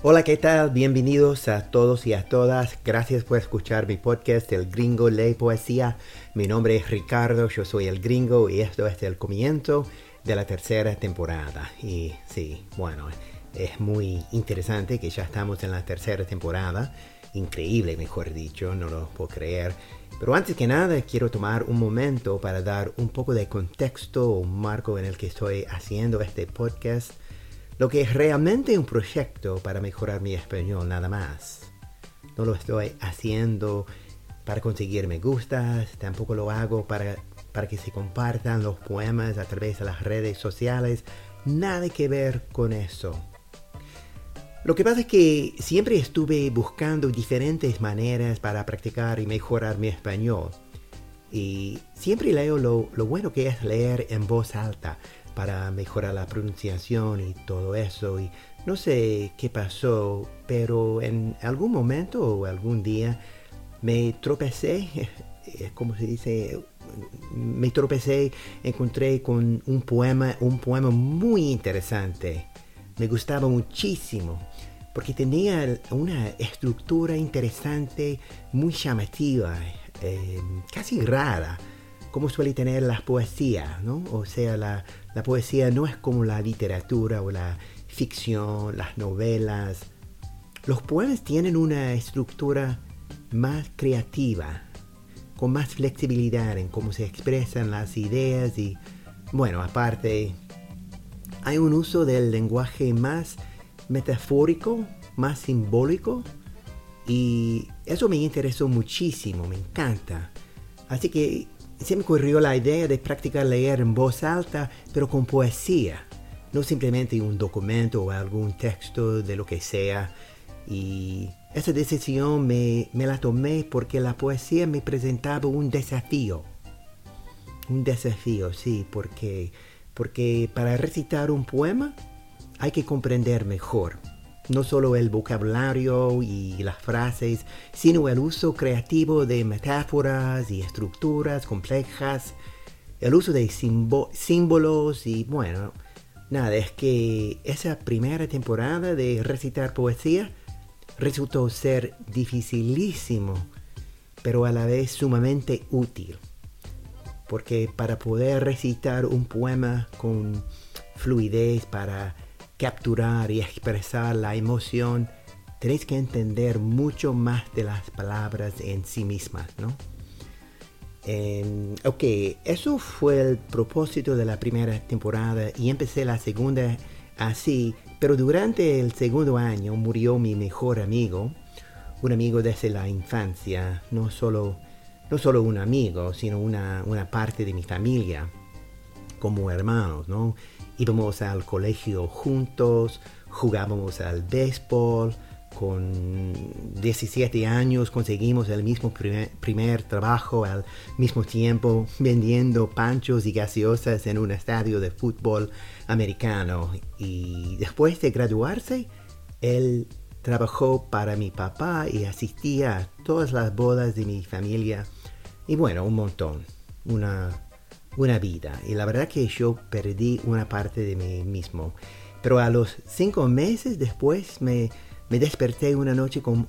Hola, ¿qué tal? Bienvenidos a todos y a todas. Gracias por escuchar mi podcast El Gringo Ley Poesía. Mi nombre es Ricardo, yo soy el Gringo y esto es el comienzo de la tercera temporada. Y sí, bueno, es muy interesante que ya estamos en la tercera temporada. Increíble, mejor dicho, no lo puedo creer. Pero antes que nada quiero tomar un momento para dar un poco de contexto o marco en el que estoy haciendo este podcast lo que es realmente un proyecto para mejorar mi español nada más. No lo estoy haciendo para conseguir me gustas, tampoco lo hago para, para que se compartan los poemas a través de las redes sociales, nada que ver con eso. Lo que pasa es que siempre estuve buscando diferentes maneras para practicar y mejorar mi español. Y siempre leo lo, lo bueno que es leer en voz alta, para mejorar la pronunciación y todo eso. Y no sé qué pasó, pero en algún momento o algún día me tropecé, como se dice? Me tropecé, encontré con un poema, un poema muy interesante. Me gustaba muchísimo porque tenía una estructura interesante, muy llamativa, eh, casi rara como suele tener las poesías, ¿no? O sea, la, poesía no es como la literatura o la ficción, las novelas. Los poemas tienen una estructura más creativa, con más flexibilidad en cómo se expresan las ideas y, bueno, aparte, hay un uso del lenguaje más metafórico, más simbólico y eso me interesó muchísimo, me encanta. Así que se me ocurrió la idea de practicar leer en voz alta, pero con poesía, no simplemente un documento o algún texto de lo que sea. Y esa decisión me, me la tomé porque la poesía me presentaba un desafío. Un desafío, sí, porque, porque para recitar un poema hay que comprender mejor no solo el vocabulario y las frases, sino el uso creativo de metáforas y estructuras complejas, el uso de símbolos y bueno, nada, es que esa primera temporada de recitar poesía resultó ser dificilísimo, pero a la vez sumamente útil. Porque para poder recitar un poema con fluidez, para capturar y expresar la emoción, tenéis que entender mucho más de las palabras en sí mismas, ¿no? ok, eso fue el propósito de la primera temporada y empecé la segunda así, pero durante el segundo año murió mi mejor amigo, un amigo desde la infancia, no solo, no solo un amigo, sino una, una parte de mi familia, como hermanos, ¿no? íbamos al colegio juntos, jugábamos al béisbol, con 17 años conseguimos el mismo primer, trabajo al mismo tiempo vendiendo panchos y gaseosas en un estadio de fútbol americano. Y después de graduarse, él trabajó para mi papá y asistía a todas las bodas de mi familia. Y bueno, un montón. Una una vida. Y la verdad que yo perdí una parte de mí mismo. Pero a los cinco meses después me, desperté una noche con,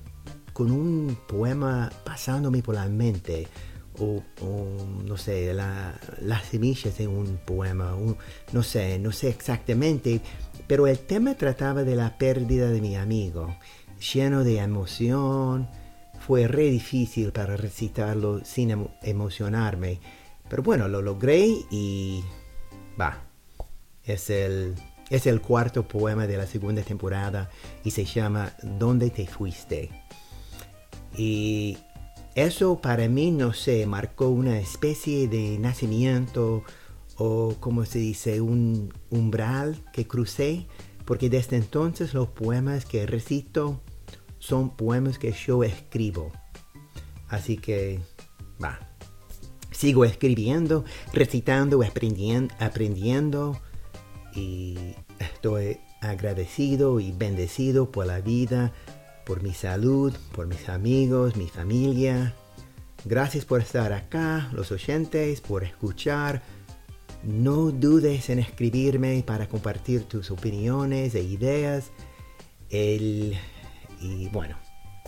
con, un poema pasándome por la mente. O, no sé, las semillas de un poema, no sé, no sé exactamente, pero el tema trataba de la pérdida de mi amigo, lleno de emoción, fue re difícil para recitarlo sin emocionarme, pero bueno, lo logré y va. Es el, es el cuarto poema de la segunda temporada y se llama ¿Dónde te fuiste? Y eso para mí, no sé, marcó una especie de nacimiento o como se dice, un umbral que crucé, porque desde entonces los poemas que recito son poemas que yo escribo. Así que, va, sigo escribiendo, recitando, aprendiendo, aprendiendo y estoy agradecido y bendecido por la vida, por mi salud, por mis amigos, mi familia. Gracias por estar acá, los oyentes, por escuchar. No dudes en escribirme para compartir tus opiniones e ideas. El, y bueno,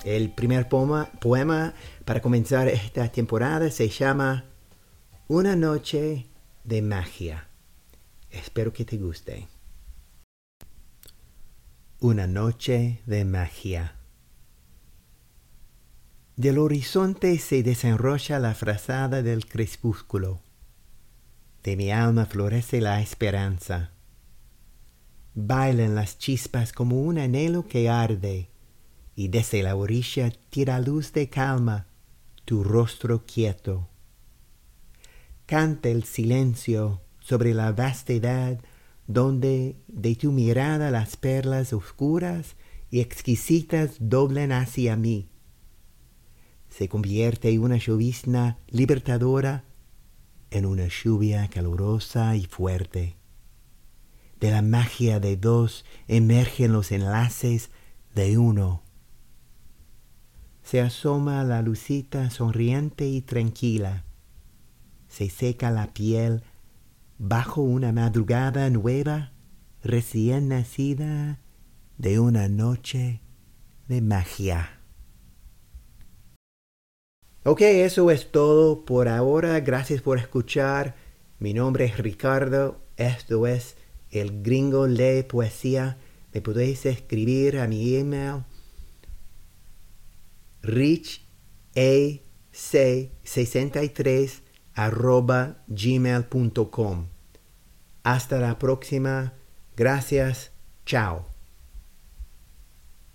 el primer poema, poema para comenzar esta temporada se llama Una noche de magia. Espero que te guste. Una noche de magia. Del horizonte se desenrolla la frazada del crepúsculo. De mi alma florece la esperanza. Bailan las chispas como un anhelo que arde, y desde la orilla tira luz de calma tu rostro quieto. Canta el silencio sobre la vastedad donde de tu mirada las perlas oscuras y exquisitas doblan hacia mí se convierte en una llovizna libertadora en una lluvia calurosa y fuerte. De la magia de dos emergen los enlaces de uno. Se asoma la lucita sonriente y tranquila. Se seca la piel bajo una madrugada nueva, recién nacida de una noche de magia. Ok, eso es todo por ahora. Gracias por escuchar. Mi nombre es Ricardo. Esto es El Gringo Lee Poesía. Me podéis escribir a mi email richac63 arroba gmail.com. Hasta la próxima. Gracias. Chao.